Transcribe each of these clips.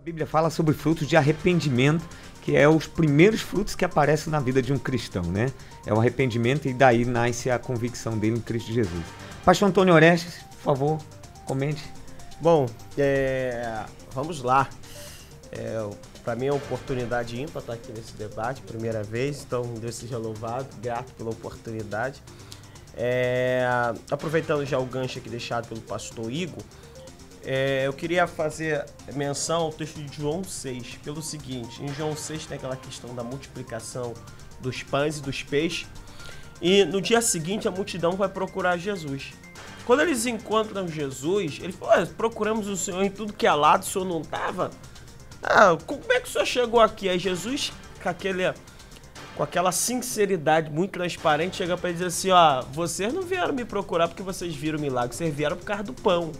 A Bíblia fala sobre frutos de arrependimento, que é os primeiros frutos que aparecem na vida de um cristão, né? É o arrependimento e daí nasce a convicção dele em Cristo Jesus. Pastor Antônio Orestes, por favor, comente. Bom, é, vamos lá. É, Para mim é uma oportunidade ímpar estar aqui nesse debate, primeira vez, então Deus seja louvado, grato pela oportunidade. É, aproveitando já o gancho aqui deixado pelo pastor Igor, é, eu queria fazer menção ao texto de João 6, pelo seguinte: em João 6 tem aquela questão da multiplicação dos pães e dos peixes, e no dia seguinte a multidão vai procurar Jesus. Quando eles encontram Jesus, eles falam: procuramos o Senhor em tudo que é lado, o Senhor não estava? Ah, como é que o Senhor chegou aqui? Aí Jesus, com, aquele, com aquela sinceridade muito transparente, chega para dizer assim: ó, vocês não vieram me procurar porque vocês viram o milagre, vocês vieram por causa do pão.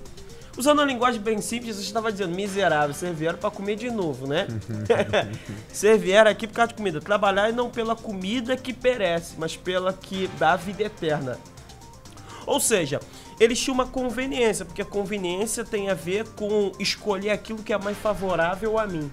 Usando uma linguagem bem simples, você estava dizendo, miserável, vocês vieram para comer de novo, né? vocês vieram aqui por causa de comida. Trabalhar e não pela comida que perece, mas pela que dá vida eterna. Ou seja, eles tinham uma conveniência, porque a conveniência tem a ver com escolher aquilo que é mais favorável a mim.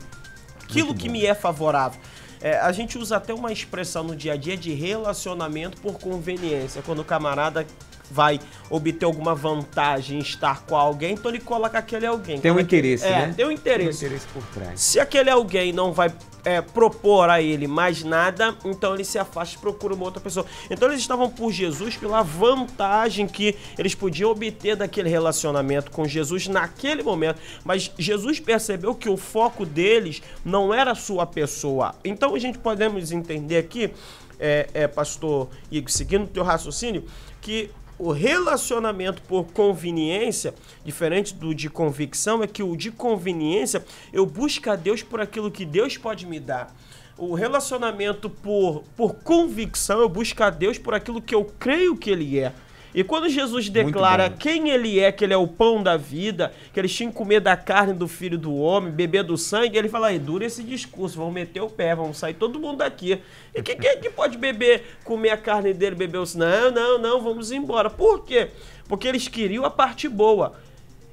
Aquilo que me é favorável. É, a gente usa até uma expressão no dia a dia de relacionamento por conveniência. Quando o camarada vai obter alguma vantagem em estar com alguém, então ele coloca aquele alguém. Tem um é interesse, é, né? Tem um interesse. Tem um interesse por trás. Se aquele alguém não vai é, propor a ele mais nada, então ele se afasta e procura uma outra pessoa. Então eles estavam por Jesus pela vantagem que eles podiam obter daquele relacionamento com Jesus naquele momento. Mas Jesus percebeu que o foco deles não era a sua pessoa. Então a gente podemos entender aqui, é, é, pastor Igor, seguindo o teu raciocínio, que o relacionamento por conveniência, diferente do de convicção, é que o de conveniência eu busco a Deus por aquilo que Deus pode me dar. O relacionamento por, por convicção, eu busco a Deus por aquilo que eu creio que Ele é. E quando Jesus declara quem ele é, que ele é o pão da vida, que eles tinham que comer da carne do filho do homem, beber do sangue, ele fala, aí, dura esse discurso, vão meter o pé, vão sair todo mundo daqui. E quem, quem é que pode beber, comer a carne dele, beber o sangue? Não, não, não, vamos embora. Por quê? Porque eles queriam a parte boa.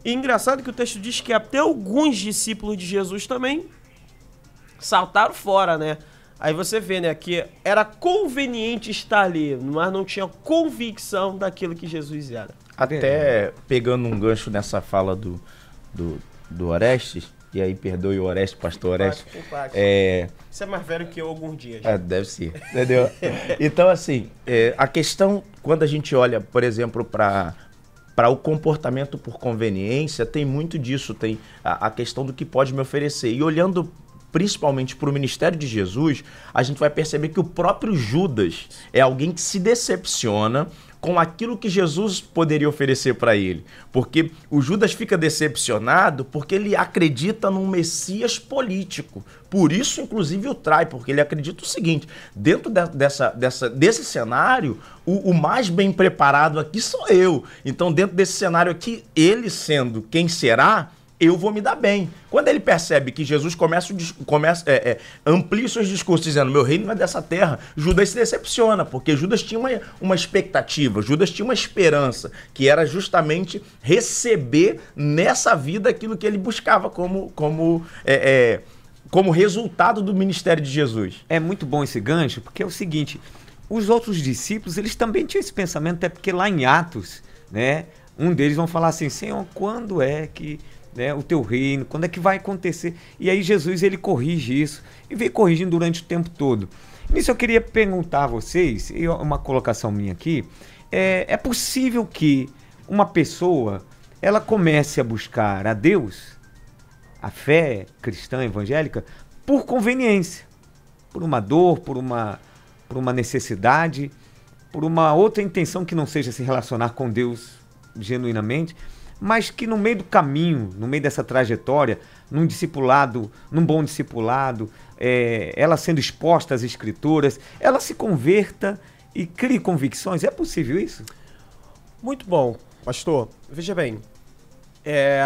E engraçado que o texto diz que até alguns discípulos de Jesus também saltaram fora, né? Aí você vê, né, que era conveniente estar ali, mas não tinha convicção daquilo que Jesus era. Até pegando um gancho nessa fala do, do, do Orestes, e aí perdoe o Orestes, pastor Orestes. É, Você é mais velho que eu alguns dias. é, deve ser, entendeu? Então, assim, é, a questão, quando a gente olha, por exemplo, para para o comportamento por conveniência, tem muito disso, tem a, a questão do que pode me oferecer. E olhando principalmente para o ministério de Jesus, a gente vai perceber que o próprio Judas é alguém que se decepciona com aquilo que Jesus poderia oferecer para ele. Porque o Judas fica decepcionado porque ele acredita num Messias político. Por isso, inclusive, o trai, porque ele acredita o seguinte: dentro de- dessa, dessa, desse cenário, o, o mais bem preparado aqui sou eu. Então, dentro desse cenário aqui, ele sendo quem será, eu vou me dar bem. Quando ele percebe que Jesus começa, começa é, é, amplia seus discursos dizendo meu reino não é dessa terra, Judas se decepciona, porque Judas tinha uma, uma expectativa, Judas tinha uma esperança, que era justamente receber nessa vida aquilo que ele buscava como, como, é, é, como resultado do ministério de Jesus. É muito bom esse gancho, porque é o seguinte, os outros discípulos, eles também tinham esse pensamento, até porque lá em Atos, né, um deles vão falar assim, Senhor, quando é que né, o teu reino, quando é que vai acontecer? E aí Jesus, ele corrige isso, e vem corrigindo durante o tempo todo. Nisso eu queria perguntar a vocês, e uma colocação minha aqui, é, é possível que uma pessoa, ela comece a buscar a Deus, a fé cristã evangélica, por conveniência por uma dor, por uma, por uma necessidade, por uma outra intenção que não seja se relacionar com Deus genuinamente, mas que no meio do caminho, no meio dessa trajetória, num discipulado, num bom discipulado, é, ela sendo exposta às escrituras, ela se converta e crie convicções. É possível isso? Muito bom, pastor. Veja bem, é,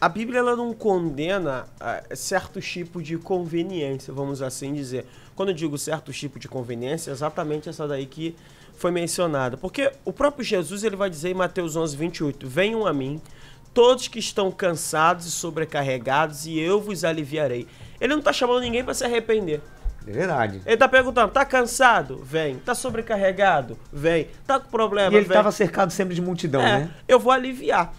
a Bíblia ela não condena ah, certos tipos de conveniência, vamos assim dizer. Quando eu digo certos tipos de conveniência, é exatamente essa daí que foi mencionada. Porque o próprio Jesus ele vai dizer em Mateus 11, 28, Venham a mim todos que estão cansados e sobrecarregados, e eu vos aliviarei. Ele não está chamando ninguém para se arrepender. É verdade. Ele tá perguntando, tá cansado? Vem. Tá sobrecarregado? Vem. Tá com problema? E ele estava cercado sempre de multidão, É, né? eu vou aliviar.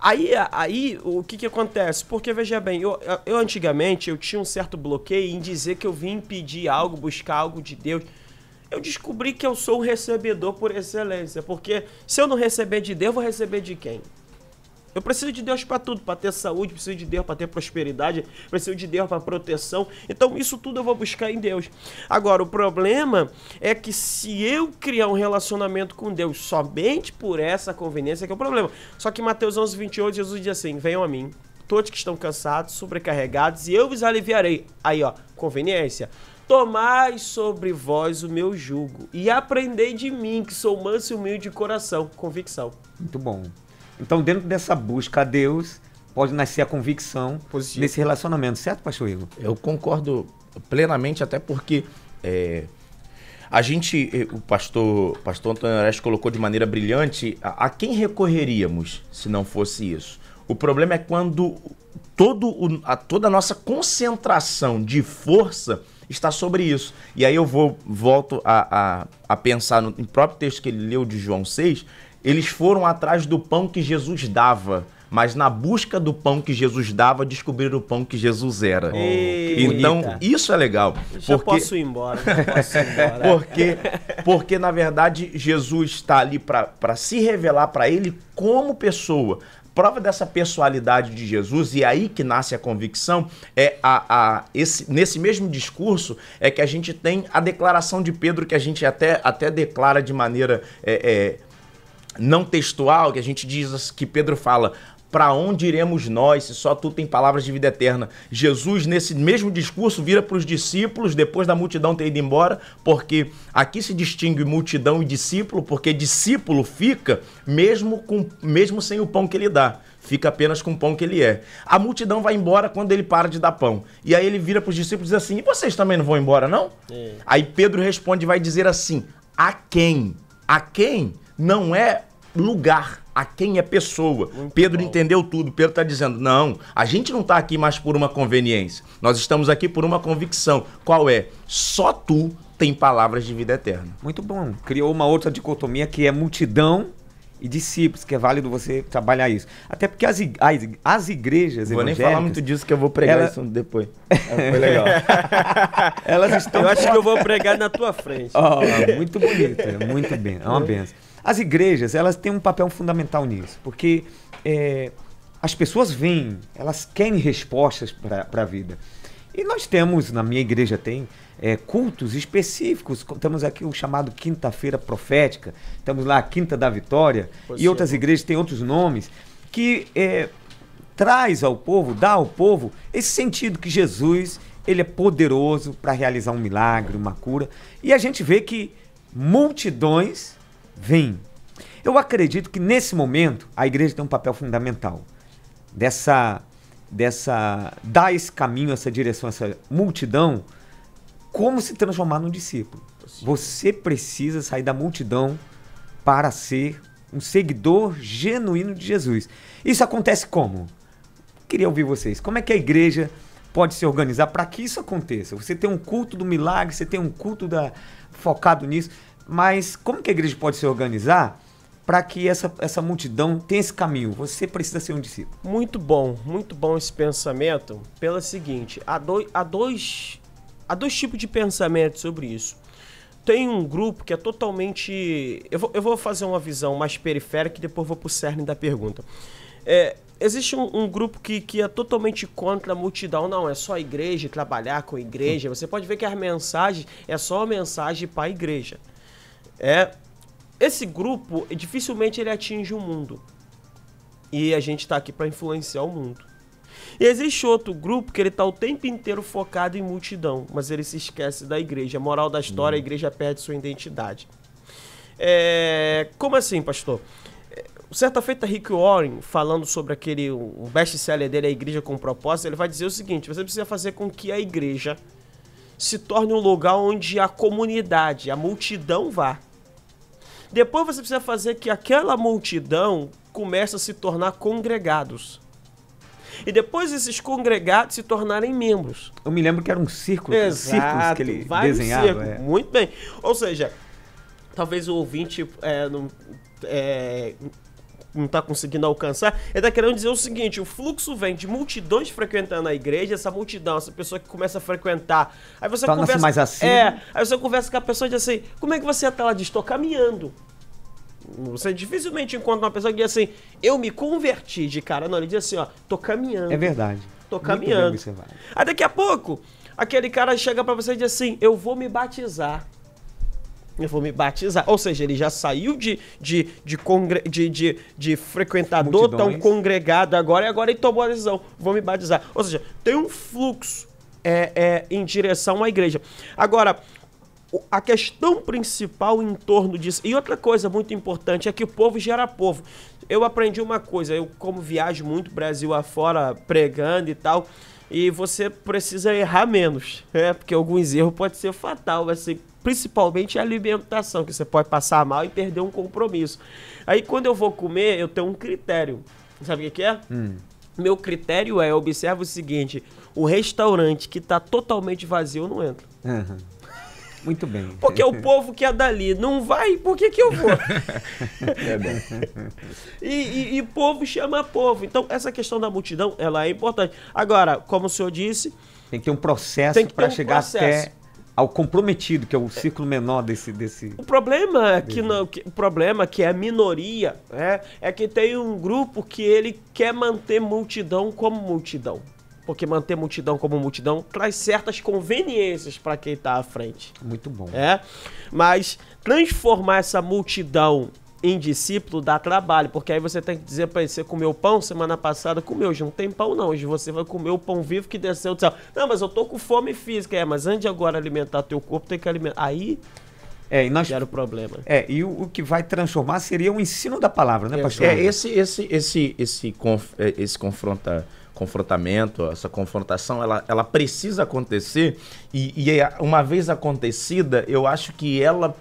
Aí, aí o que que acontece? Porque, veja bem, eu, eu antigamente eu tinha um certo bloqueio em dizer que eu vim pedir algo, buscar algo de Deus. Eu descobri que eu sou um recebedor por excelência, porque se eu não receber de Deus, eu vou receber de quem? Eu preciso de Deus para tudo, para ter saúde, preciso de Deus para ter prosperidade, preciso de Deus para proteção. Então, isso tudo eu vou buscar em Deus. Agora, o problema é que se eu criar um relacionamento com Deus somente por essa conveniência, que é o problema. Só que Mateus 11, 28, Jesus diz assim: Venham a mim, todos que estão cansados, sobrecarregados, e eu vos aliviarei. Aí, ó, conveniência. Tomai sobre vós o meu jugo e aprendei de mim, que sou manso e humilde de coração. Convicção. Muito bom. Então, dentro dessa busca a Deus, pode nascer a convicção Positivo. nesse relacionamento, certo, pastor Igor? Eu concordo plenamente, até porque é, a gente, o pastor, pastor Antônio Orestes colocou de maneira brilhante, a, a quem recorreríamos se não fosse isso? O problema é quando todo o- a, toda a nossa concentração de força está sobre isso. E aí eu vou volto a, a, a pensar no, no próprio texto que ele leu de João 6, eles foram atrás do pão que Jesus dava. Mas na busca do pão que Jesus dava, descobriram o pão que Jesus era. que então, bonita. isso é legal. Já porque- posso ir embora. Posso ir embora. porque, porque na verdade, Jesus está ali para se revelar para ele como pessoa. Prova dessa pessoalidade de Jesus, e aí que nasce a convicção, é a, a, esse, nesse mesmo discurso é que a gente tem a declaração de Pedro, que a gente até, até declara de maneira é, é, não textual, que a gente diz que Pedro fala. Para onde iremos nós, se só tu tem palavras de vida eterna? Jesus, nesse mesmo discurso, vira para os discípulos, depois da multidão ter ido embora, porque aqui se distingue multidão e discípulo, porque discípulo fica mesmo, com, mesmo sem o pão que ele dá. Fica apenas com o pão que ele é. A multidão vai embora quando ele para de dar pão. E aí ele vira para os discípulos e diz assim: E vocês também não vão embora, não? É. Aí Pedro responde e vai dizer assim: A quem? A quem não é lugar, a quem é pessoa. Pedro entendeu tudo. Pedro está dizendo: não, a gente não está aqui mais por uma conveniência. Nós estamos aqui por uma convicção. Qual é? Só tu tem palavras de vida eterna. Muito bom. Criou uma outra dicotomia que é multidão e discípulos, que é válido você trabalhar isso. Até porque as, ig- as, as igrejas Vou nem falar muito disso que eu vou pregar Ela- isso depois. Foi legal. elas estão Eu acho que eu vou pregar na tua frente. Ó, muito bonito, é muito bem, é uma benção. As igrejas, elas têm um papel fundamental nisso, porque é, as pessoas vêm, elas querem respostas para a vida. E nós temos, na minha igreja tem, é, cultos específicos, temos aqui o chamado Quinta-feira Profética, temos lá a Quinta da Vitória, Pois e sim. outras igrejas têm outros nomes, que é, traz ao povo, dá ao povo esse sentido que Jesus ele é poderoso para realizar um milagre, uma cura. E a gente vê que multidões vêm. Eu acredito que nesse momento a igreja tem um papel fundamental dessa dessa dar esse caminho, essa direção, essa multidão, como se transformar num discípulo. Você precisa sair da multidão para ser um seguidor genuíno de Jesus. Isso acontece como? Queria ouvir vocês. Como é que a igreja pode se organizar para que isso aconteça? Você tem um culto do milagre, você tem um culto da, focado nisso, mas como que a igreja pode se organizar para que essa, essa multidão tenha esse caminho? Você precisa ser um discípulo. Muito bom, muito bom esse pensamento. Pela seguinte, há, doi- há dois, há dois tipos de pensamento sobre isso. Tem um grupo que é totalmente. Eu vou, eu vou fazer uma visão mais periférica e depois vou pro cerne da pergunta. É, existe um, um grupo que, que é totalmente contra a multidão. Não, é só a igreja, trabalhar com a igreja. Você pode ver que as mensagens é só uma mensagem para a igreja. É, esse grupo, dificilmente ele atinge o mundo. E a gente tá aqui para influenciar o mundo. E existe outro grupo que ele tá o tempo inteiro focado em multidão, mas ele se esquece da igreja. A moral da história, a igreja perde sua identidade. É, como assim, pastor? É, Certa feita, Rick Warren, falando sobre aquele o best-seller dele, A Igreja com Propósito, ele vai dizer o seguinte: você precisa fazer com que a igreja se torne um lugar onde a comunidade, a multidão vá. Depois você precisa fazer que aquela multidão comece a se tornar congregados. E depois esses congregados se tornarem membros. Eu me lembro que era um círculo, Exato, círculos que ele desenhava. É. Muito bem. Ou seja, talvez o ouvinte é, não, é, não está conseguindo alcançar, ele está querendo dizer o seguinte: o fluxo vem de multidões frequentando a igreja, essa multidão, essa pessoa que começa a frequentar. Aí você conversa. mais assim. É, aí você conversa com a pessoa e diz assim: como é que você está lá? Diz, estou caminhando. Você dificilmente encontra uma pessoa que diz assim: eu me converti de cara. Não, ele diz assim: ó, tô caminhando. É verdade. Tô caminhando. Aí daqui a pouco, aquele cara chega para você e diz assim: eu vou me batizar eu vou me batizar. Ou seja, ele já saiu de, de, de, congre... de, de, de frequentador Multidões. tão congregado agora e agora ele tomou a decisão, vou me batizar. Ou seja, tem um fluxo é, é, em direção à igreja. Agora, a questão principal em torno disso. E outra coisa muito importante é que o povo gera povo. Eu aprendi uma coisa, eu como viajo muito Brasil afora pregando e tal, e você precisa errar menos, é, porque alguns erros pode ser fatal, assim, principalmente a alimentação, que você pode passar mal e perder um compromisso. Aí quando eu vou comer, eu tenho um critério. Sabe o que, é? Hum. Meu critério é, observa o seguinte, o restaurante que está totalmente vazio, eu não entro. Uhum. Muito bem. Porque o povo que é dali não vai, por que, que eu vou? é. E, e, e povo chama povo. Então, essa questão da multidão, ela é importante. Agora, como o senhor disse... Tem que ter um processo para um chegar processo. até ao comprometido, que é o ciclo menor desse. desse o problema é que, não, que, o problema é que é a minoria é, é que tem um grupo que ele quer manter multidão como multidão. Porque manter multidão como multidão traz certas conveniências para quem está à frente. Muito bom. É, mas transformar essa multidão em discípulo dá trabalho, porque aí você tem que dizer para ele, você comeu pão semana passada, comeu, hoje não tem pão não, hoje você vai comer o pão vivo que desceu do céu. Não, mas eu tô com fome física, é, mas antes de agora alimentar teu corpo, tem que alimentar. Aí é, e nós, era o problema. É, e o, o, que vai transformar seria o ensino da palavra, né, pastor? É, esse, esse, esse, esse, conf, é, esse confronta, confrontamento, essa confrontação, ela, ela precisa acontecer e, e uma vez acontecida, eu acho que ela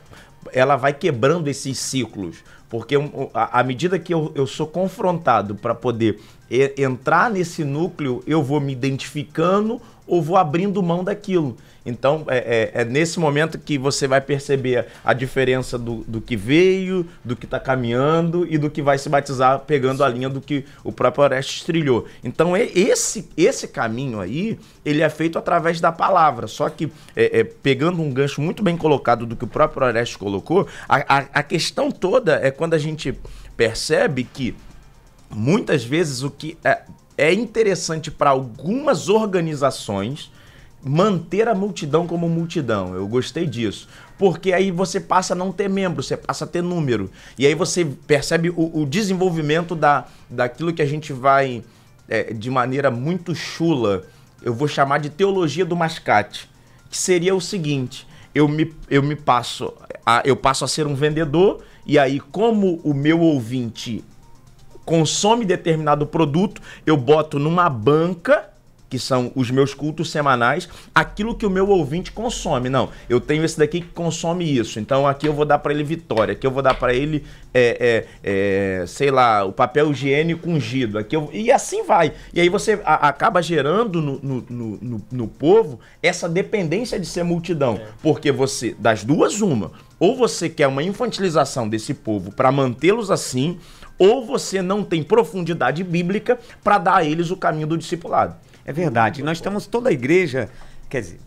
ela vai quebrando esses ciclos. Porque à medida que eu, eu sou confrontado para poder entrar nesse núcleo, eu vou me identificando ou vou abrindo mão daquilo. Então, é, é, é, nesse momento que você vai perceber a diferença do, do que veio, do que está caminhando e do que vai se batizar, pegando a linha do que o próprio Orestes trilhou. Então, é esse, esse caminho aí, ele é feito através da palavra. Só que, é, é pegando um gancho muito bem colocado do que o próprio Orestes colocou, a, a, a questão toda é quando a gente percebe que muitas vezes o que é, é interessante para algumas organizações manter a multidão como multidão. Eu gostei disso. Porque aí você passa a não ter membro, você passa a ter número. E aí você percebe o, o desenvolvimento da, daquilo que a gente vai, é, de maneira muito chula, eu vou chamar de teologia do mascate. Que seria o seguinte: eu me, eu me passo, a, eu passo a ser um vendedor, e aí, como o meu ouvinte consome determinado produto, eu boto numa banca que são os meus cultos semanais, aquilo que o meu ouvinte consome. Não, eu tenho esse daqui que consome isso, então aqui eu vou dar para ele vitória, aqui eu vou dar para ele, é, é, é, sei lá, o papel higiênico ungido, aqui eu... e assim vai. E aí você a, acaba gerando no, no, no, no, povo essa dependência de ser multidão, é. porque você, das duas, uma, ou você quer uma infantilização desse povo para mantê-los assim, ou você não tem profundidade bíblica para dar a eles o caminho do discipulado. É verdade. Nós temos toda a igreja, quer dizer,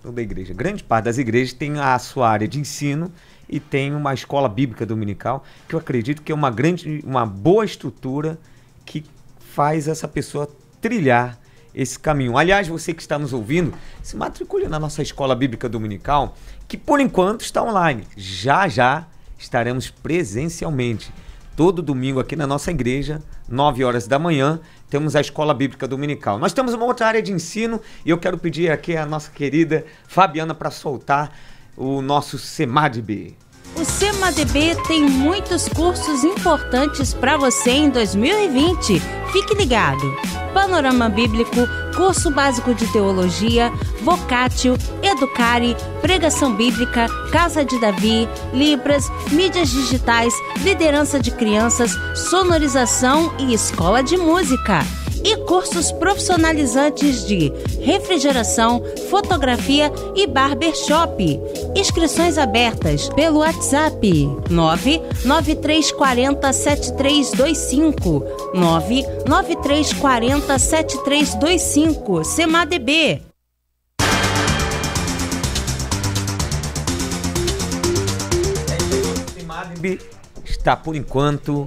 toda a igreja, grande parte das igrejas tem a sua área de ensino e tem uma escola bíblica dominical, que eu acredito que é uma grande, uma boa estrutura que faz essa pessoa trilhar esse caminho. Aliás, você que está nos ouvindo, se matricule na nossa escola bíblica dominical, que por enquanto está online. Já já estaremos presencialmente todo domingo aqui na nossa igreja, 9 horas da manhã, temos a Escola Bíblica Dominical. Nós temos uma outra área de ensino e eu quero pedir aqui a nossa querida Fabiana para soltar o nosso CEMADB. O CEMADB tem muitos cursos importantes para você em 2020. Fique ligado. Panorama Bíblico, curso básico de teologia, vocátil, educare, pregação bíblica, casa de Davi, libras, mídias digitais, liderança de crianças, sonorização e escola de música e cursos profissionalizantes de refrigeração, fotografia e barbershop. Inscrições abertas pelo WhatsApp 99340 7325 99340 7325 CEMADB. está por enquanto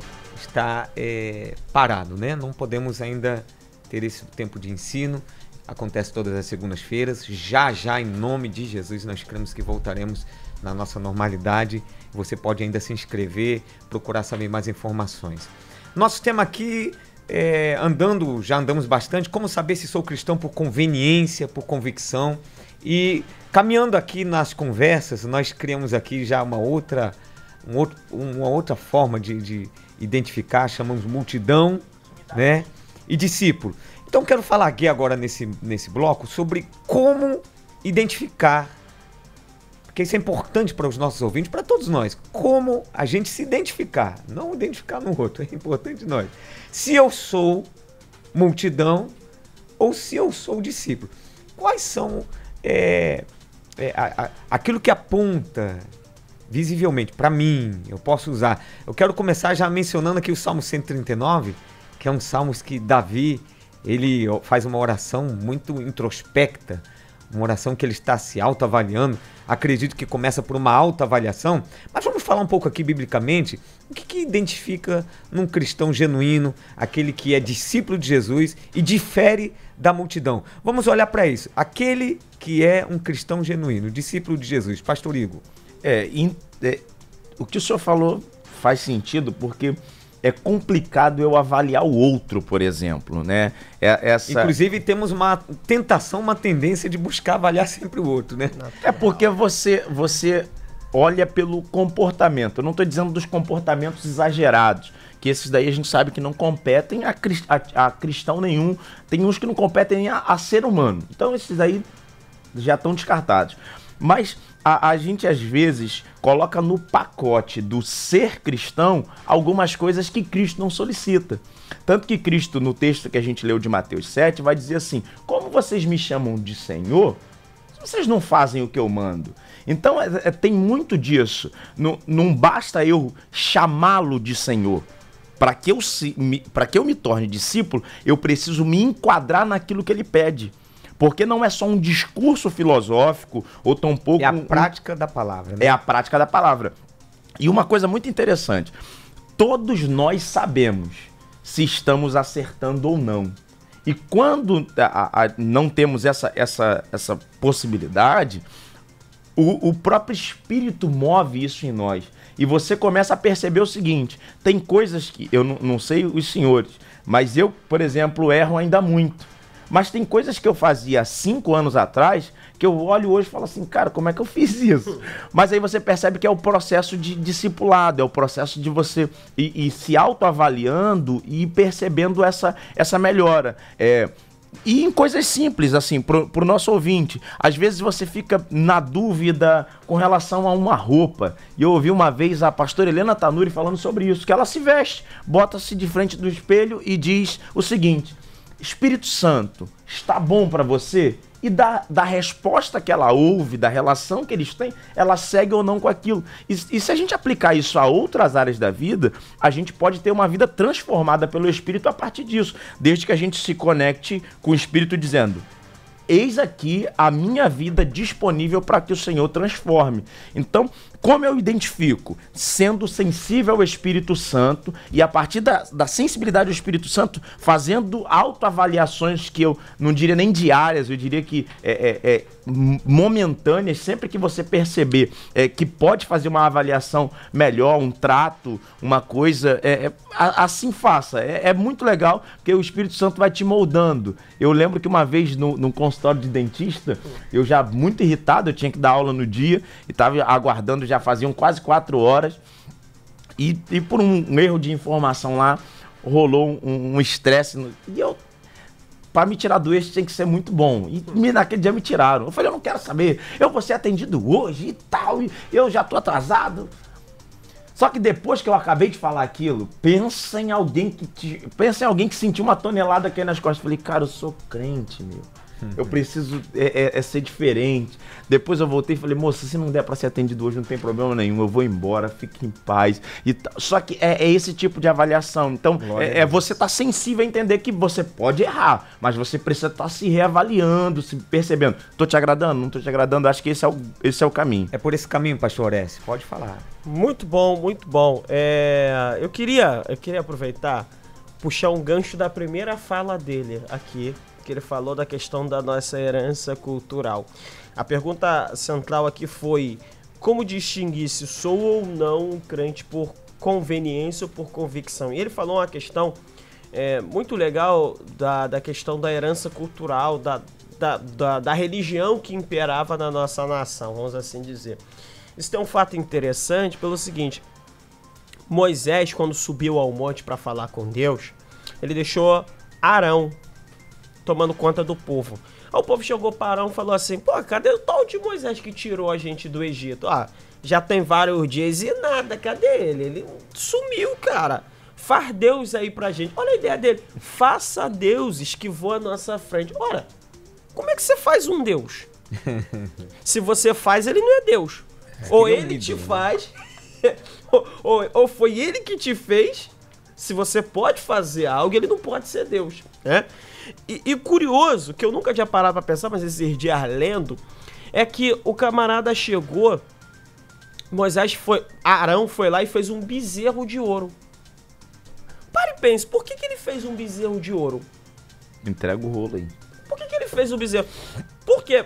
está é, parado, né? Não podemos ainda ter esse tempo de ensino. Acontece todas as segundas-feiras. Já, já, em nome de Jesus, nós cremos que voltaremos na nossa normalidade. Você pode ainda se inscrever, procurar saber mais informações. Nosso tema aqui, é, andando, já andamos bastante, como saber se sou cristão por conveniência, por convicção. E caminhando aqui nas conversas, nós criamos aqui já uma outra, um outro, uma outra forma de, de identificar, chamamos multidão, né? E discípulo. Então quero falar aqui agora nesse, nesse bloco sobre como identificar, porque isso é importante para os nossos ouvintes, para todos nós, como a gente se identificar, não identificar no outro, é importante nós. Se eu sou multidão ou se eu sou discípulo. Quais são é, é, a, a, aquilo que aponta visivelmente, para mim, eu posso usar. Eu quero começar já mencionando aqui o Salmo 139, que é um salmo que Davi, ele faz uma oração muito introspecta, uma oração que ele está se autoavaliando. Acredito que começa por uma autoavaliação, mas vamos falar um pouco aqui biblicamente o que, que identifica num cristão genuíno, aquele que é discípulo de Jesus e difere da multidão. Vamos olhar para isso. Aquele que é um cristão genuíno, discípulo de Jesus. Pastor Igor. É, in, é, o que o senhor falou faz sentido porque é complicado eu avaliar o outro, por exemplo, né? É, essa... Inclusive temos uma tentação, uma tendência de buscar avaliar sempre o outro, né? É porque você, você olha pelo comportamento. Eu não estou dizendo dos comportamentos exagerados, que esses daí a gente sabe que não competem a, a, a cristão nenhum. Tem uns que não competem a, a ser humano. Então esses aí já estão descartados. Mas a, a, gente às vezes coloca no pacote do ser cristão algumas coisas que Cristo não solicita. Tanto que Cristo, no texto que a gente leu de Mateus 7, vai dizer assim: Como vocês me chamam de Senhor, vocês não fazem o que eu mando. Então é, é, tem muito disso. Não, não basta eu chamá-lo de Senhor. Para que, que eu me torne discípulo, eu preciso me enquadrar naquilo que ele pede. Porque não é só um discurso filosófico ou tampouco. É a prática da palavra. Né? É a prática da palavra. E uma coisa muito interessante: todos nós sabemos se estamos acertando ou não. E quando a, a, não temos essa, essa, essa possibilidade, o, o próprio Espírito move isso em nós. E você começa a perceber o seguinte: tem coisas que eu não sei os senhores, mas eu, por exemplo, erro ainda muito. Mas tem coisas que eu fazia cinco anos atrás que eu olho hoje e falo assim, cara, como é que eu fiz isso? Mas aí você percebe que é o processo de discipulado, é o processo de você ir, ir se autoavaliando e percebendo essa, essa melhora. É, e em coisas simples, assim, pro, pro nosso ouvinte. Às vezes você fica na dúvida com relação a uma roupa. E eu ouvi uma vez a pastora Helena Tanuri falando sobre isso, que ela se veste, bota-se de frente do espelho e diz o seguinte: Espírito Santo, está bom para você? E da, da resposta que ela ouve, da relação que eles têm, ela segue ou não com aquilo. E, e se a gente aplicar isso a outras áreas da vida, a gente pode ter uma vida transformada pelo Espírito a partir disso, desde que a gente se conecte com o Espírito dizendo: Eis aqui a minha vida disponível para que o Senhor transforme. Então, como eu identifico? Sendo sensível ao Espírito Santo e a partir da, da sensibilidade do Espírito Santo, fazendo autoavaliações que eu não diria nem diárias, eu diria que é, é, é momentâneas, sempre que você perceber é, que pode fazer uma avaliação melhor, um trato, uma coisa, é, é assim faça. É, é, muito legal, porque o Espírito Santo vai te moldando. Eu lembro que uma vez no, no consultório de dentista, eu já muito irritado, eu tinha que dar aula no dia e estava aguardando já faziam quase quatro horas. E, e por um, erro de informação lá, rolou um estresse. Um e eu para me tirar do eixo tem que ser muito bom. E me, naquele dia me tiraram. Eu falei, eu não quero saber, eu vou ser atendido hoje e tal, e eu já tô atrasado. Só que depois que eu acabei de falar aquilo, pensa em alguém que te, pensa em alguém que sentiu uma tonelada aqui nas costas. Eu falei, cara, eu sou crente, meu. Eu preciso é, é, é, ser diferente. Depois eu voltei e falei, moça, se não der para ser atendido hoje, não tem problema nenhum. Eu vou embora, fique em paz. E Só que é, é, esse tipo de avaliação. Então, é, é, você tá sensível a entender que você pode errar, mas você precisa estar tá se reavaliando, se percebendo. Tô te agradando? Não tô te agradando? Acho que esse é o, esse é o caminho. É por esse caminho, pastor S. Pode falar. Muito bom, muito bom. É, eu queria, eu queria aproveitar, puxar um gancho da primeira fala dele aqui que ele falou da questão da nossa herança cultural. A pergunta central aqui foi como distinguir se sou ou não um crente por conveniência ou por convicção. E ele falou uma questão é, muito legal da, da questão da herança cultural, da, da, da, da religião que imperava na nossa nação, vamos assim dizer. Isso tem um fato interessante pelo seguinte: Moisés, quando subiu ao monte para falar com Deus, ele deixou Arão tomando conta do povo. Aí o povo chegou para Arão e falou assim: pô, cadê o tal de Moisés que tirou a gente do Egito? Ah, já tem vários dias e nada, cadê ele? Ele sumiu, cara. Faz Deus aí pra gente. Olha a ideia dele. Faça deuses que voam à nossa frente. Ora, como é que você faz um Deus? Se você faz, ele não é Deus. É, ou ele te né? faz, ou, ou, ou foi ele que te fez. Se você pode fazer algo, ele não pode ser Deus. Né? E, e curioso, que eu nunca tinha parado pra pensar, mas esses dias lendo, é que o camarada chegou, Moisés foi, Arão foi lá e fez um bezerro de ouro. Pare e pense, por que, que ele fez um bezerro de ouro? Entrega o rolo aí. Por que, que ele fez um bezerro? Porque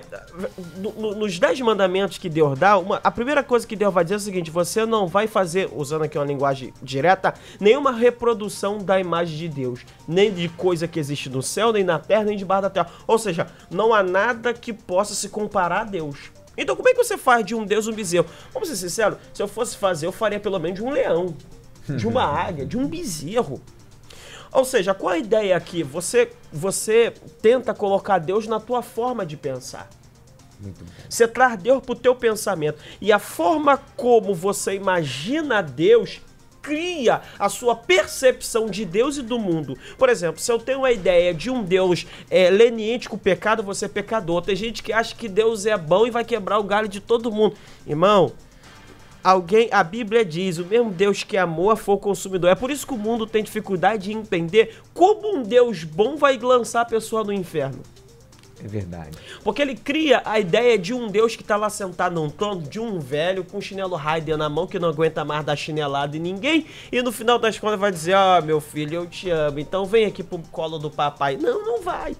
no, nos dez mandamentos que Deus dá, uma, a primeira coisa que Deus vai dizer é o seguinte: você não vai fazer, usando aqui uma linguagem direta, nenhuma reprodução da imagem de Deus, nem de coisa que existe no céu, nem na terra, nem debaixo da terra. Ou seja, não há nada que possa se comparar a Deus. Então, como é que você faz de um Deus um bezerro? Vamos ser sinceros, se eu fosse fazer, eu faria pelo menos de um leão, de uma águia, de um bezerro. Ou seja, qual a ideia aqui? Você, você tenta colocar Deus na tua forma de pensar. Você traz Deus para o teu pensamento. E a forma como você imagina Deus cria a sua percepção de Deus e do mundo. Por exemplo, se eu tenho a ideia de um Deus é, leniente com o pecado, você é pecador. Tem gente que acha que Deus é bom e vai quebrar o galho de todo mundo. Irmão, Alguém, a Bíblia diz, o mesmo Deus que amou foi o consumidor. É por isso que o mundo tem dificuldade de entender como um Deus bom vai lançar a pessoa no inferno. É verdade. Porque ele cria a ideia de um Deus que está lá sentado num trono, de um velho com um chinelo Raider na mão que não aguenta mais dar chinelada em ninguém. E no final das contas vai dizer: Ó, oh, meu filho, eu te amo, então vem aqui pro colo do papai. Não, não vai.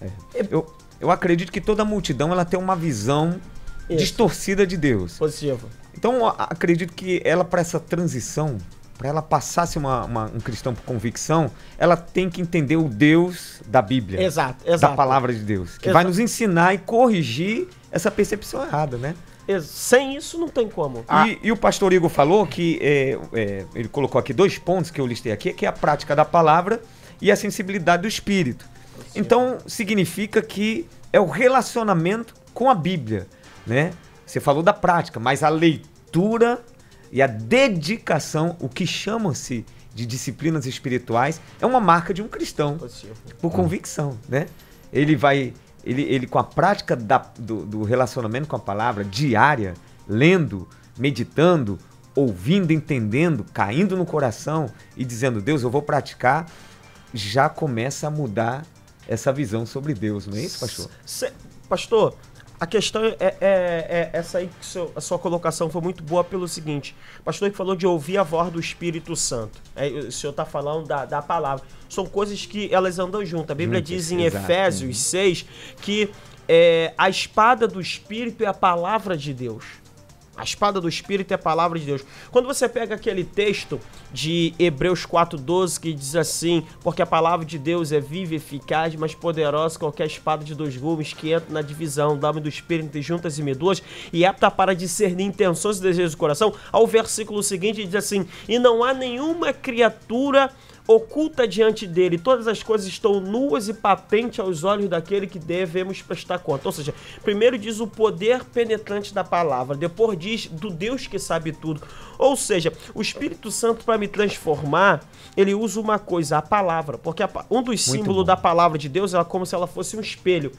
É. Eu, eu acredito que toda multidão ela tem uma visão Isso. distorcida de Deus. Positivo. Então, acredito que ela, para essa transição, para ela passar a ser uma, uma, um cristão por convicção, ela tem que entender o Deus da Bíblia. Exato, exato. Da palavra de Deus. Que exato. vai nos ensinar e corrigir essa percepção errada, né? Sem isso não tem como. Ah. E, e, o pastor Igor falou que é, é, ele colocou aqui dois pontos que eu listei aqui, que é a prática da palavra e a sensibilidade do espírito. Então significa que é o relacionamento com a Bíblia, né? Você falou da prática, mas a leitura e a dedicação, o que chama-se de disciplinas espirituais, é uma marca de um cristão. Por convicção, né? Ele vai. Ele, ele com a prática da, do, do relacionamento com a palavra diária, lendo, meditando, ouvindo, entendendo, caindo no coração e dizendo, Deus, eu vou praticar, já começa a mudar essa visão sobre Deus, não é isso, pastor? pastor, a questão é, é, é essa aí que seu, a sua colocação foi muito boa pelo seguinte. O pastor que falou de ouvir a voz do Espírito Santo. É, o senhor está falando da, da palavra. São coisas que elas andam juntas. A Bíblia Juntas, diz em exato. Efésios 6 que é, a espada do Espírito é a palavra de Deus. A espada do Espírito é a palavra de Deus. Quando você pega aquele texto de Hebreus 4,12 que diz assim: Porque a palavra de Deus é viva, eficaz, mais poderosa que qualquer espada de dois gumes que entra na divisão da alma do Espírito entre juntas e medulas e apta para discernir intenções e desejos do coração. Ao versículo seguinte diz assim: E não há nenhuma criatura oculta diante dele, todas as coisas estão nuas e patentes aos olhos daquele que devemos prestar conta. Ou seja, primeiro diz o poder penetrante da palavra, depois diz do Deus que sabe tudo. Ou seja, o Espírito Santo para me transformar, ele usa uma coisa, a palavra, porque a, um dos símbolos da palavra de Deus é como se ela fosse um espelho.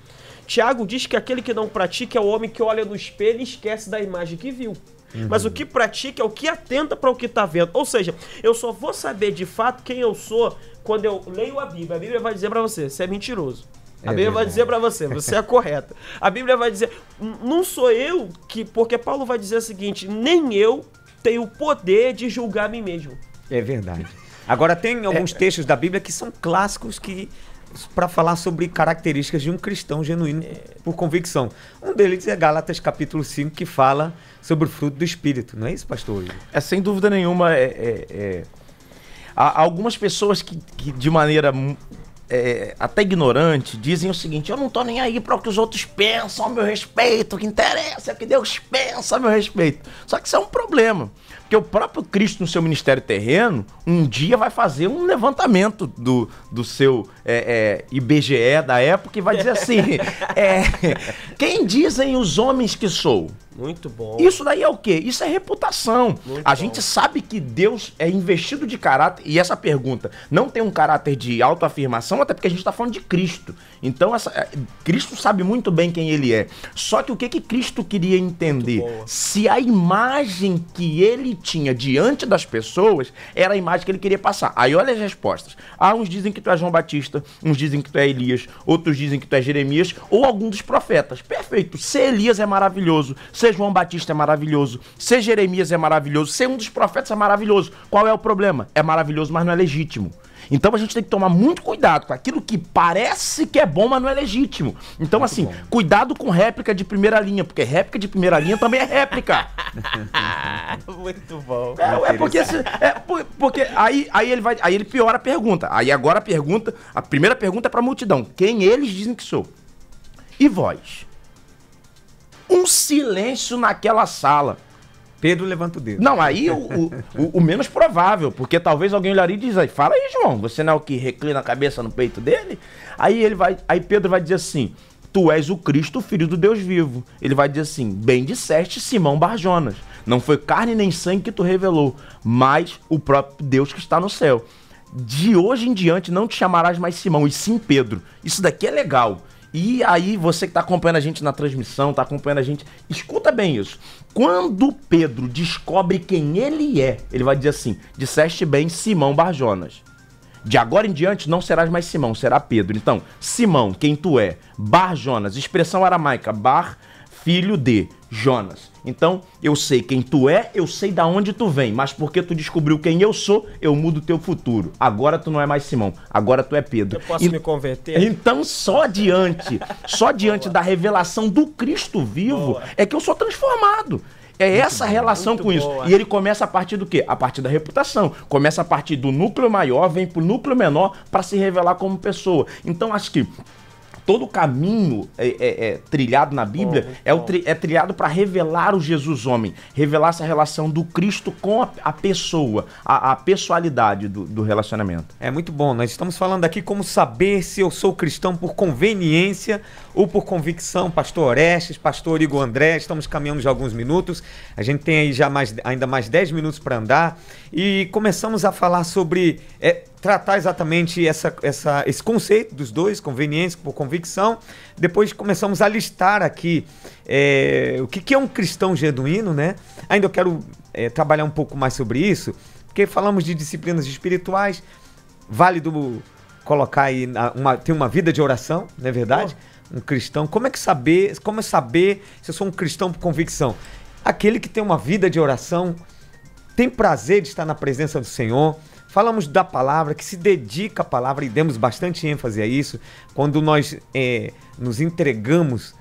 Tiago diz que aquele que não pratica é o homem que olha no espelho e esquece da imagem que viu. Uhum. Mas o que pratica é o que atenta para o que está vendo. Ou seja, eu só vou saber de fato quem eu sou quando eu leio a Bíblia. A Bíblia vai dizer para você, você é mentiroso. A é Bíblia verdade. vai dizer para você, você é correta. A Bíblia vai dizer, não sou eu que, porque Paulo vai dizer o seguinte, nem eu tenho o poder de julgar a mim mesmo. É verdade. Agora tem alguns é, textos da Bíblia que são clássicos que para falar sobre características de um cristão genuíno por convicção. Um deles é Gálatas capítulo 5, que fala sobre o fruto do Espírito, não é isso, pastor? É, sem dúvida nenhuma. É, é, é... Há algumas pessoas que, que de maneira é, até ignorante, dizem o seguinte: eu não tô nem aí para o que os outros pensam a meu respeito, o que interessa é o que Deus pensa a meu respeito. Só que isso é um problema. Porque o próprio Cristo, no seu ministério terreno, um dia vai fazer um levantamento do, do seu é, é, IBGE da época e vai dizer assim: é, quem dizem os homens que sou? Muito bom. Isso daí é o quê? Isso é reputação. Muito a bom. gente sabe que Deus é investido de caráter. E essa pergunta não tem um caráter de autoafirmação, até porque a gente está falando de Cristo. Então, essa, é, Cristo sabe muito bem quem ele é. Só que o que, que Cristo queria entender? Se a imagem que ele tinha diante das pessoas era a imagem que ele queria passar. Aí olha as respostas. Ah, uns dizem que tu é João Batista, uns dizem que tu é Elias, outros dizem que tu é Jeremias, ou algum dos profetas. Perfeito. Ser Elias é maravilhoso. Ser João Batista é maravilhoso, ser Jeremias é maravilhoso, ser um dos profetas é maravilhoso. Qual é o problema? É maravilhoso, mas não é legítimo. Então a gente tem que tomar muito cuidado com aquilo que parece que é bom, mas não é legítimo. Então, muito assim, bom. cuidado com réplica de primeira linha, porque réplica de primeira linha também é réplica. muito bom. É, é porque, é, porque aí, aí, ele vai, aí ele piora a pergunta. Aí agora a pergunta, a primeira pergunta é pra multidão: quem eles dizem que sou? E vós? Um silêncio naquela sala. Pedro levanta o dedo. Não, aí o, o, o, o menos provável, porque talvez alguém olharia e diz aí, fala aí, João, você não é o que reclina a cabeça no peito dele? Aí ele vai, aí Pedro vai dizer assim: Tu és o Cristo, filho do Deus vivo. Ele vai dizer assim: Bem disseste, Simão Barjonas. Não foi carne nem sangue que tu revelou, mas o próprio Deus que está no céu. De hoje em diante não te chamarás mais Simão, e sim Pedro. Isso daqui é legal. E aí, você que está acompanhando a gente na transmissão, está acompanhando a gente, escuta bem isso. Quando Pedro descobre quem ele é, ele vai dizer assim: disseste bem, Simão Barjonas. De agora em diante não serás mais Simão, será Pedro. Então, Simão, quem tu é? Barjonas, expressão aramaica, bar, filho de Jonas. Então, eu sei quem tu é, eu sei da onde tu vem, mas porque tu descobriu quem eu sou, eu mudo o teu futuro. Agora tu não é mais Simão, agora tu é Pedro. Eu posso e, me converter? Então, só diante, só diante da revelação do Cristo vivo Boa. é que eu sou transformado. É muito essa relação com boa. isso. E ele começa a partir do quê? A partir da reputação. Começa a partir do núcleo maior, vem pro núcleo menor para se revelar como pessoa. Então acho que todo o caminho é, é, é, trilhado na Bíblia oh, é, o tri, é trilhado para revelar o Jesus homem, revelar essa relação do Cristo com a, a pessoa, a, a pessoalidade do, do, relacionamento. É muito bom. Nós estamos falando aqui como saber se eu sou cristão por conveniência ou por convicção. Pastor Orestes, Pastor Igor André, estamos caminhando já alguns minutos. A gente tem aí já mais, ainda mais 10 minutos para andar e começamos a falar sobre é, tratar exatamente essa, essa, esse conceito dos dois, conveniência por convicção. Depois começamos a listar aqui é, o que, que, é um cristão genuíno, né? Ainda eu quero é, trabalhar um pouco mais sobre isso, porque falamos de disciplinas espirituais, válido colocar aí uma, ter uma vida de oração, não é verdade? Oh. Um cristão. Como é que saber, como é saber se eu sou um cristão por convicção? Aquele que tem uma vida de oração, tem prazer de estar na presença do Senhor, Falamos da palavra, que se dedica à palavra e demos bastante ênfase a isso. Quando nós é, nos entregamos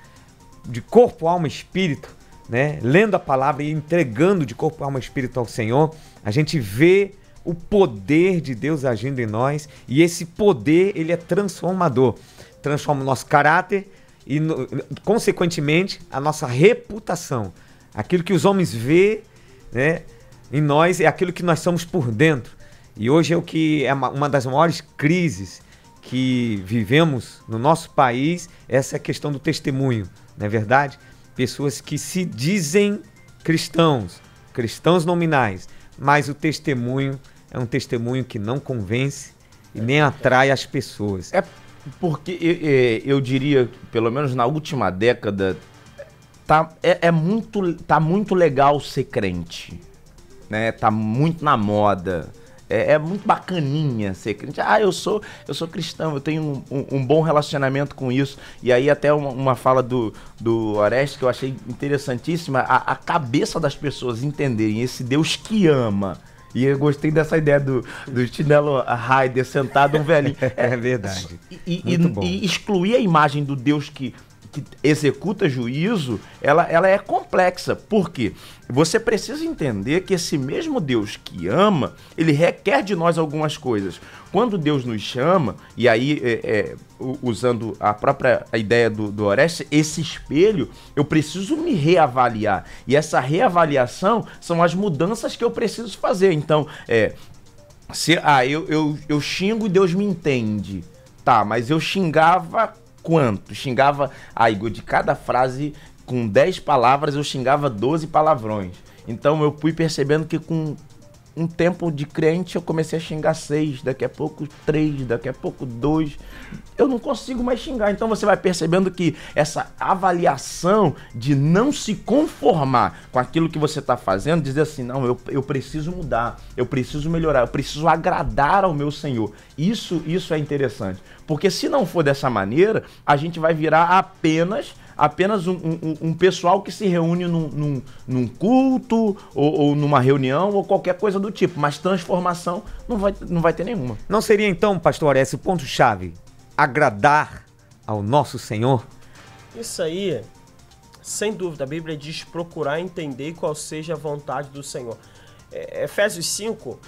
de corpo, alma e espírito, né? lendo a palavra e entregando de corpo, alma e espírito ao Senhor, a gente vê o poder de Deus agindo em nós e esse poder ele é transformador. Transforma o nosso caráter e, consequentemente, a nossa reputação. Aquilo que os homens vê né, em nós é aquilo que nós somos por dentro. E hoje é o que é uma das maiores crises que vivemos no nosso país, essa é a questão do testemunho, não é verdade? Pessoas que se dizem cristãos, cristãos nominais, mas o testemunho é um testemunho que não convence e nem atrai as pessoas. É porque eu, diria, pelo menos na última década, tá, é, é, muito, tá muito legal ser crente. Né? Tá muito na moda. É, é, muito bacaninha ser crente. Ah, eu sou, eu sou cristão, eu tenho um, um, um bom relacionamento com isso. E aí até uma, uma, fala do, do Oreste que eu achei interessantíssima, a, a cabeça das pessoas entenderem esse Deus que ama e eu gostei dessa ideia do, do chinelo Raider sentado, um velhinho. É, é verdade. E, e, e, excluir a imagem do Deus que, que executa juízo, ela, ela é complexa. Por quê? Você precisa entender que esse mesmo Deus que ama, ele requer de nós algumas coisas. Quando Deus nos chama, e aí, é, é, usando a própria ideia do, do Oreste, esse espelho, eu preciso me reavaliar. E essa reavaliação são as mudanças que eu preciso fazer. Então, é, se, ah, eu, eu, eu xingo e Deus me entende. Tá, mas eu xingava quanto? Xingava, ah, Igor, de cada frase com 10 palavras eu xingava 12 palavrões. Então eu fui percebendo que com um tempo de crente eu comecei a xingar seis, daqui a pouco três, daqui a pouco dois. Eu não consigo mais xingar. Então você vai percebendo que essa avaliação de não se conformar com aquilo que você está fazendo, dizer assim, não, eu, eu preciso mudar, eu preciso melhorar, eu preciso agradar ao meu Senhor. Isso, isso é interessante. Porque se não for dessa maneira, a gente vai virar apenas apenas um, um, um, pessoal que se reúne num, num, num culto ou, ou, numa reunião ou qualquer coisa do tipo, mas transformação não vai, não vai ter nenhuma. Não seria então, pastor, esse ponto-chave? Agradar ao nosso Senhor? Isso aí, sem dúvida, a Bíblia diz procurar entender qual seja a vontade do Senhor. É, Efésios 5,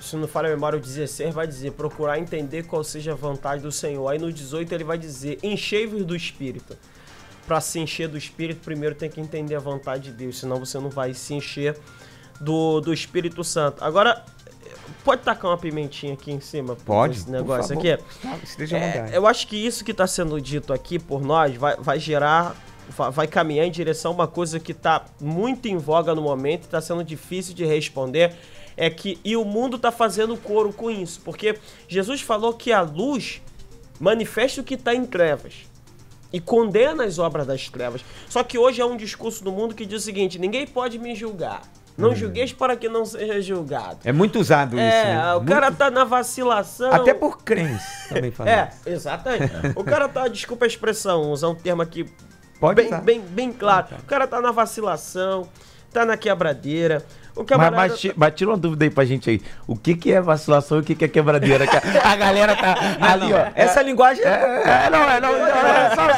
se não falha a memória, o 16 vai dizer procurar entender qual seja a vontade do Senhor. Aí no 18 ele vai dizer enchei-vos do Espírito para se encher do Espírito, primeiro tem que entender a vontade de Deus, senão você não vai se encher do, do Espírito Santo. Agora, pode tacar uma pimentinha aqui em cima? Pode. Esse negócio aqui. É, eu acho que isso que está sendo dito aqui por nós vai, vai gerar vai caminhar em direção a uma coisa que está muito em voga no momento, está sendo difícil de responder, é que e o mundo está fazendo coro com isso, porque Jesus falou que a luz manifesta o que está em trevas e condena as obras das trevas. Só que hoje é um discurso do mundo que diz o seguinte: ninguém pode me julgar. Não hum. julgueis para que não seja julgado. É muito usado é, isso. Né? O muito... cara tá na vacilação. Até por crentes também fala É, isso. exatamente. o cara tá, desculpa a expressão, usar um termo aqui Pode bem, bem, bem claro. O cara tá na vacilação, tá na quebradeira, o camarada... mas, mas, mas, tira uma dúvida aí pra gente aí. O que, que é vacilação e o que, que é quebradeira? Que a, a galera tá não, ali, não. ó. Essa é, linguagem. É, é, não, é, não, não, é, só,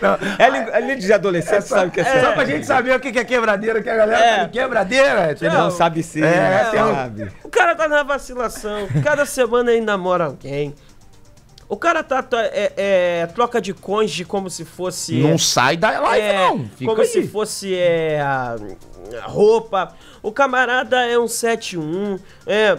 só... É, linha de adolescente, é sabe o que é, é Só pra gente saber o que, que é quebradeira, que a galera é. tá quebradeira. Ele não, não sabe ser, é, sabe. O cara tá na vacilação, cada semana aí namora alguém. O cara tá, tá é, é, troca de cônjuge como se fosse. Não é, sai da live, é, não. Fica como aí. se fosse é, roupa. O camarada é um 71, é,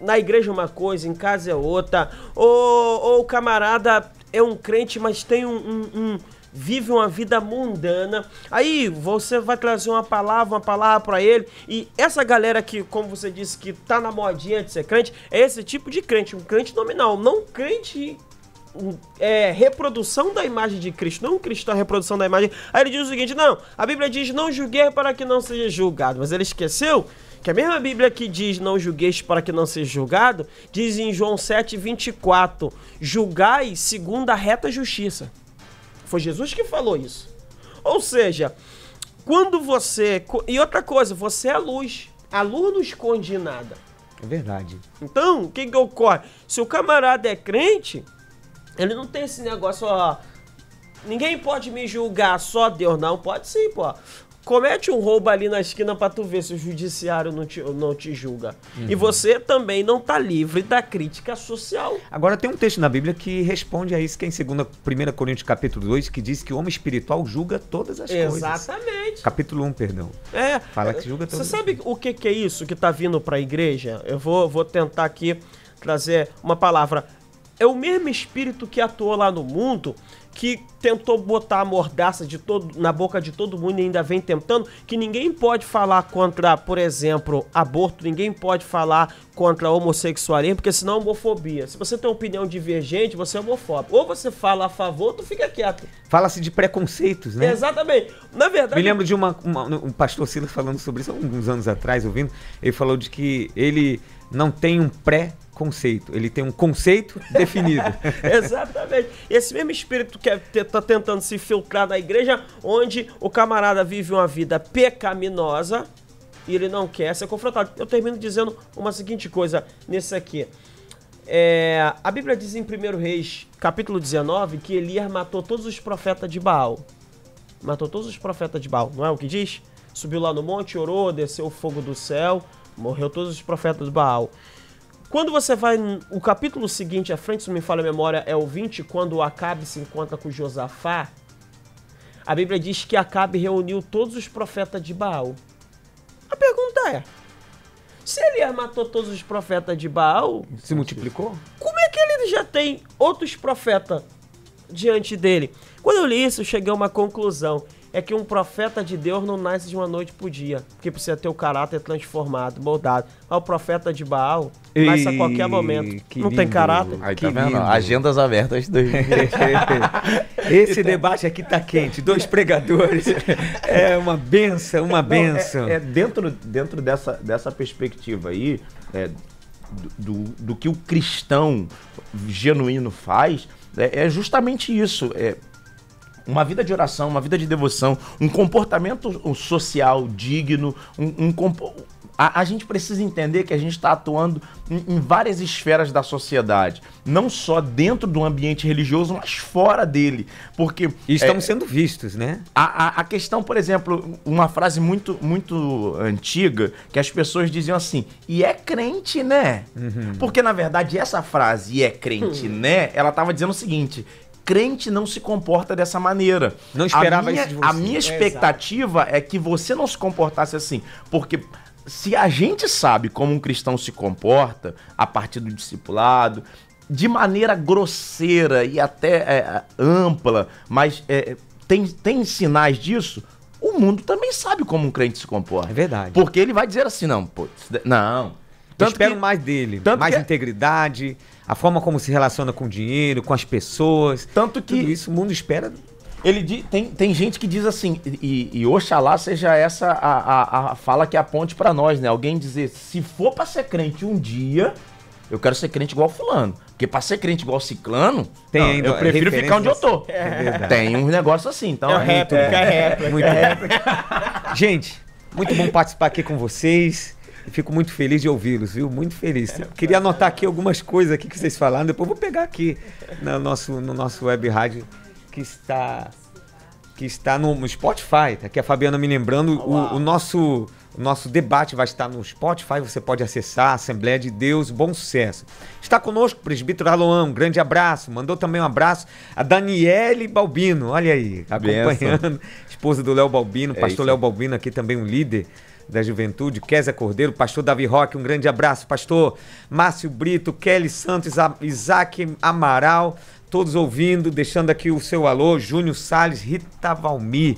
na igreja uma coisa, em casa é outra. Ou, ou o camarada é um crente, mas tem um, um, um vive uma vida mundana. Aí você vai trazer uma palavra, uma palavra para ele. E essa galera que, como você disse, que tá na modinha de ser crente, é esse tipo de crente, um crente nominal, não crente é, reprodução da imagem de Cristo, não um cristão reprodução da imagem. Aí ele diz o seguinte: não, a Bíblia diz não julguei para que não seja julgado, mas ele esqueceu que a mesma Bíblia que diz não julgueis para que não seja julgado, diz em João 7, 24: julgai segundo a reta justiça. Foi Jesus que falou isso. Ou seja, quando você. E outra coisa, você é a luz. A luz não esconde nada. É verdade. Então, o que, que ocorre? Se o camarada é crente, ele não tem esse negócio, ó. Ninguém pode me julgar, só Deus. Não, pode sim, pô. Comete um roubo ali na esquina pra tu ver se o judiciário não te, não te julga. Uhum. E você também não tá livre da crítica social. Agora tem um texto na Bíblia que responde a isso, que é em 2 1 Coríntios capítulo 2, que diz que o homem espiritual julga todas as Exatamente. coisas. Exatamente. Capítulo 1, perdão. É. Fala que julga todo Você sabe o que, que é isso que tá vindo pra igreja? Eu vou, vou tentar aqui trazer uma palavra. É o mesmo espírito que atuou lá no mundo, que tentou botar a mordaça de todo, na boca de todo mundo e ainda vem tentando, que ninguém pode falar contra, por exemplo, aborto, ninguém pode falar contra homossexualismo, porque senão é homofobia. Se você tem uma opinião divergente, você é homofóbico. Ou você fala a favor, ou tu fica quieto. Fala-se de preconceitos, né? Exatamente. Na verdade. Me lembro de uma, uma- um pastor Silas falando sobre isso alguns anos atrás, ouvindo. Ele falou de que ele não tem um pré-conceito, ele tem um conceito definido. Exatamente. Esse mesmo espírito que é- te- tá tentando se filtrar na igreja, onde o camarada vive uma vida pecaminosa e ele não quer ser confrontado. Eu termino dizendo uma seguinte coisa nesse aqui. É, a Bíblia diz em 1 Reis, capítulo 19, que Elias matou todos os profetas de Baal. Matou todos os profetas de Baal, não é o que diz? Subiu lá no monte, orou, desceu o fogo do céu, morreu todos os profetas de Baal. Quando você vai. O capítulo seguinte à frente, se não me falha a memória, é o 20, quando Acabe se encontra com Josafá. A Bíblia diz que Acabe reuniu todos os profetas de Baal. A pergunta é: se Elias matou todos os profetas de Baal, Se multiplicou? como é que ele já tem outros profetas diante dele? Quando eu li isso, eu cheguei a uma conclusão. É que um profeta de Deus não nasce de uma noite pro dia. Porque precisa ter o caráter transformado, moldado. Mas o profeta de Baal nasce a qualquer Ei, momento. que Não tem lindo. caráter. Aí Que tá vendo? lindo. Agendas abertas 2020. Esse debate aqui tá quente. Dois pregadores. É uma benção, uma Não, benção. É, é dentro, dentro dessa, dessa perspectiva aí, é, do, do, do que o cristão genuíno faz, é, é justamente isso. É, uma vida de oração, uma vida de devoção, um comportamento social digno, um, um compo- a, a gente precisa entender que a gente está atuando em, em várias esferas da sociedade, não só dentro do ambiente religioso, mas fora dele, porque E estamos é, sendo vistos, né? a, a, a questão, por exemplo, uma frase muito, muito antiga que as pessoas diziam assim, e é crente, né? Porque, na verdade, essa frase, e é crente, né? Ela tava dizendo o seguinte. Crente não se comporta dessa maneira. Não esperava a minha, isso de você. A minha expectativa é que você não se comportasse assim. Porque se a gente sabe como um cristão se comporta a partir do discipulado, de maneira grosseira e até é, ampla, mas é, tem, tem sinais disso, o mundo também sabe como um crente se comporta. É verdade. Porque ele vai dizer assim, não, pô, não. Eu espero mais dele, tanto mais que- integridade, a forma como se relaciona com o dinheiro, com as pessoas. Tanto que Tudo isso o mundo espera. Ele tem, tem gente que diz assim, e, e oxalá seja essa a, a, a fala que aponte pra nós, né? Alguém dizer, se for pra ser crente um dia, eu quero ser crente igual fulano. Porque pra ser crente igual ciclano, Tem não, ainda eu prefiro ficar onde eu tô. É. Tem um negócio assim, então... É réplica, é réplica. Muito bom. Gente, muito bom participar aqui com vocês. Fico muito feliz de ouvi-los, viu? Muito feliz. Queria anotar aqui algumas coisas aqui que vocês falaram, depois vou pegar aqui no nosso, no nosso web rádio que está que está no, Spotify. Tá aqui a Fabiana me lembrando, o, o nosso o nosso debate vai estar no Spotify, você pode acessar, Assembleia de Deus, bom sucesso. Está conosco o presbítero Aloan, um grande abraço. Mandou também um abraço a Daniele Balbino, olha aí, acompanhando. Esposa do Léo Balbino, É pastor isso. Léo Balbino aqui também um líder da juventude, Kézia Cordeiro, pastor Davi Roque, um grande abraço, pastor Márcio Brito, Kelly Santos, Isa- Isaac Amaral, todos ouvindo, deixando aqui o seu alô, Júnior Salles, Rita Valmir.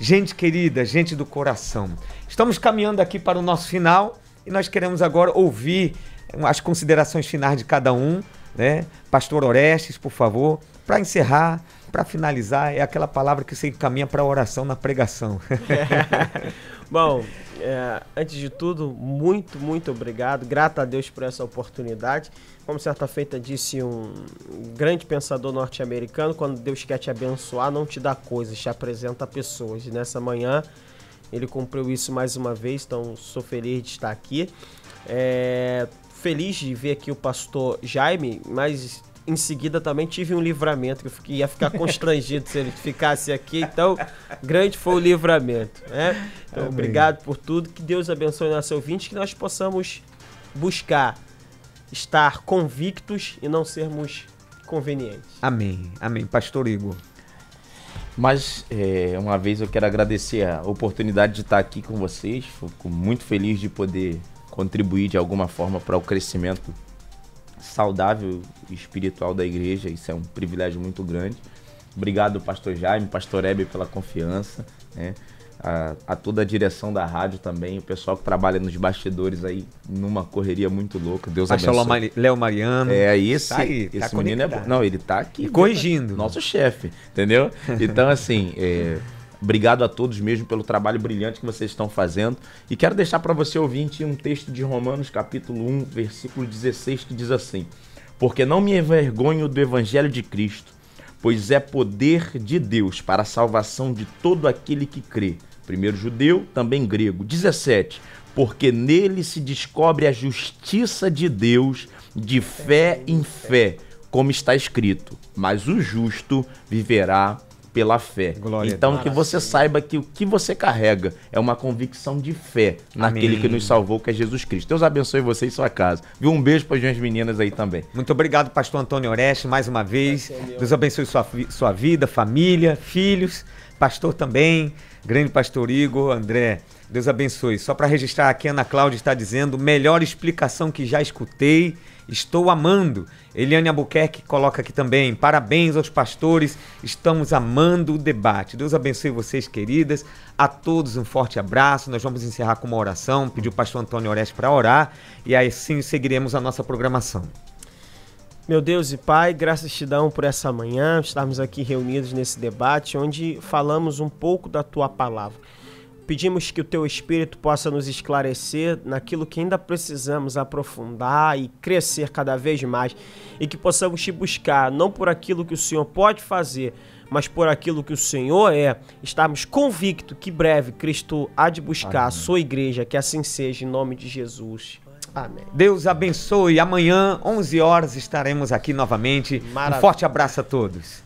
Gente querida, gente do coração. Estamos caminhando aqui para o nosso final e nós queremos agora ouvir as considerações finais de cada um, né? Pastor Orestes, por favor, para encerrar, para finalizar, é aquela palavra que você encaminha para a oração na pregação. Bom, é, antes de tudo, muito, muito obrigado. Grato a Deus por essa oportunidade. Como certa feita disse um grande pensador norte-americano, quando Deus quer te abençoar, não te dá coisas, te apresenta pessoas. E nessa manhã ele cumpriu isso mais uma vez, então sou feliz de estar aqui. É, feliz de ver aqui o pastor Jaime, mas em seguida também tive um livramento, que eu fiquei- ia ficar constrangido se ele ficasse aqui, então grande foi o livramento. Né? Então, Amém. obrigado por tudo, que Deus abençoe nosso ouvinte, que nós possamos buscar estar convictos e não sermos convenientes. Amém, amém. Pastor Igor. Mas, é, uma vez eu quero agradecer a oportunidade de estar aqui com vocês. Fico muito feliz de poder contribuir de alguma forma para o crescimento saudável e espiritual da igreja. Isso é um privilégio muito grande. Obrigado, pastor Jaime, pastor Hebe, pela confiança. Né? A, a, toda a direção da rádio também, o pessoal que trabalha nos bastidores aí, numa correria muito louca. Deus Pastor abençoe. Léo Mariano. É, esse, Tá aí, tá esse menino é bom. conectado. Não, ele tá aqui. E corrigindo. Nosso chefe, entendeu? Então, assim, é, obrigado a todos mesmo pelo trabalho brilhante que vocês estão fazendo. E quero deixar para você ouvinte um texto de Romanos, capítulo 1, versículo 16, que diz assim: Porque não me envergonho do evangelho de Cristo, pois é poder de Deus para a salvação de todo aquele que crê. Primeiro judeu, também grego. 17. Porque nele se descobre a justiça de Deus de fé em fé, como está escrito. Mas o justo viverá pela fé. Glória então que você saiba que o que você carrega é uma convicção de fé naquele Amém. que nos salvou, que é Jesus Cristo. Deus abençoe você e sua casa. Viu? Um beijo para as minhas meninas aí também. Muito obrigado, pastor Antônio Oreste, mais uma vez. Deus abençoe sua, sua vida, família, filhos, pastor também, grande pastor Igor, André. Deus abençoe. Só para registrar aqui, Ana Cláudia está dizendo: melhor explicação que já escutei. Estou amando. Eliane Albuquerque coloca aqui também. Parabéns aos pastores. Estamos amando o debate. Deus abençoe vocês, queridas. A todos um forte abraço. Nós vamos encerrar com uma oração. Pedir o pastor Antônio Oreste para orar. E aí sim seguiremos a nossa programação. Meu Deus e Pai, graças te dão por essa manhã, estarmos aqui reunidos nesse debate onde falamos um pouco da tua palavra. Pedimos que o teu Espírito possa nos esclarecer naquilo que ainda precisamos aprofundar e crescer cada vez mais e que possamos te buscar não por aquilo que o Senhor pode fazer, mas por aquilo que o Senhor é. Estarmos convictos que breve Cristo há de buscar a sua igreja, que assim seja em nome de Jesus. Amém. Deus abençoe. Amanhã, 11 horas, estaremos aqui novamente. Um Maravilha. forte abraço a todos.